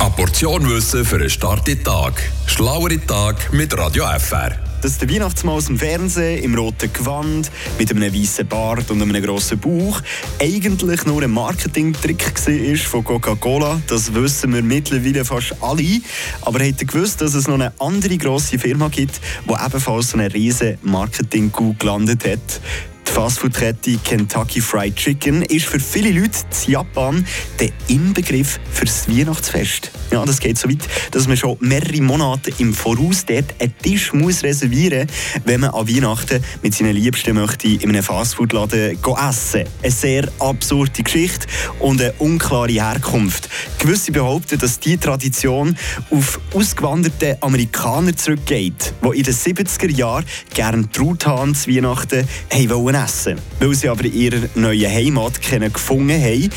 Eine Portion Wissen für einen starken Tag. Schlauere Tag mit Radio FR. Dass der Weihnachtsmann aus dem Fernsehen im roten Gewand mit einem weißen Bart und einem grossen Bauch eigentlich nur ein Marketingtrick war von Coca-Cola, das wissen wir mittlerweile fast alle. Aber ihr gewusst, dass es noch eine andere grosse Firma gibt, die ebenfalls so einen riesen Marketing-Coup gelandet hat? Die Fastfood-Kette Kentucky Fried Chicken ist für viele Leute in Japan der Inbegriff für das Weihnachtsfest. Ja, das geht so weit, dass man schon mehrere Monate im Voraus dort einen Tisch muss reservieren muss, wenn man an Weihnachten mit seinen Liebsten möchte in einem Fastfood-Laden essen Eine sehr absurde Geschichte und eine unklare Herkunft. Gewisse behaupten, dass diese Tradition auf ausgewanderte Amerikaner zurückgeht, die in den 70er Jahren gerne Truthahn zu Weihnachten wollen essen. Weil sie aber ihre neue Heimat gefunden haben,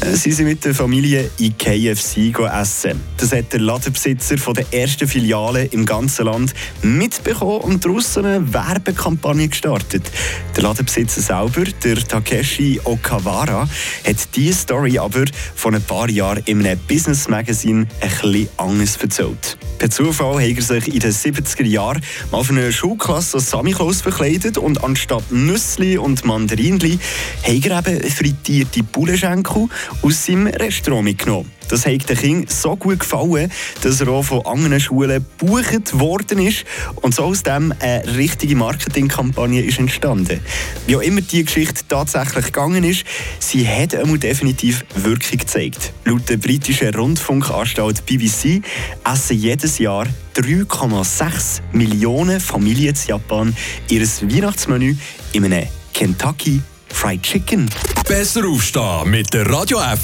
äh, sind sie mit der Familie in KFC essen. Das hat der Ladenbesitzer der ersten Filiale im ganzen Land mitbekommen und daraus eine Werbekampagne gestartet. Der Ladenbesitzer selber, der Takeshi Okawara, hat diese Story aber vor ein paar Jahren in einem Business Magazine ein bisschen anders erzählt. Per Zufall hat er sich in den 70er Jahren mal für eine Schulklasse als Samichlaus verkleidet und anstatt Nüssli und Mandarinli hat er eben frittierte Bullenschenkel aus seinem Restaurant mitgenommen. Das hat den Kindern so gut gefallen, dass er auch von anderen Schulen gebucht worden ist und so aus dem eine richtige Marketingkampagne ist entstanden. Wie auch immer die Geschichte tatsächlich gegangen ist, sie hat einmal definitiv Wirkung gezeigt. Laut der britischen Rundfunkanstalt BBC essen jedes Jahr 3,6 Millionen Familien in Japan ihr Weihnachtsmenü in einem Kentucky Fried Chicken. Besser aufstehen mit der Radio FR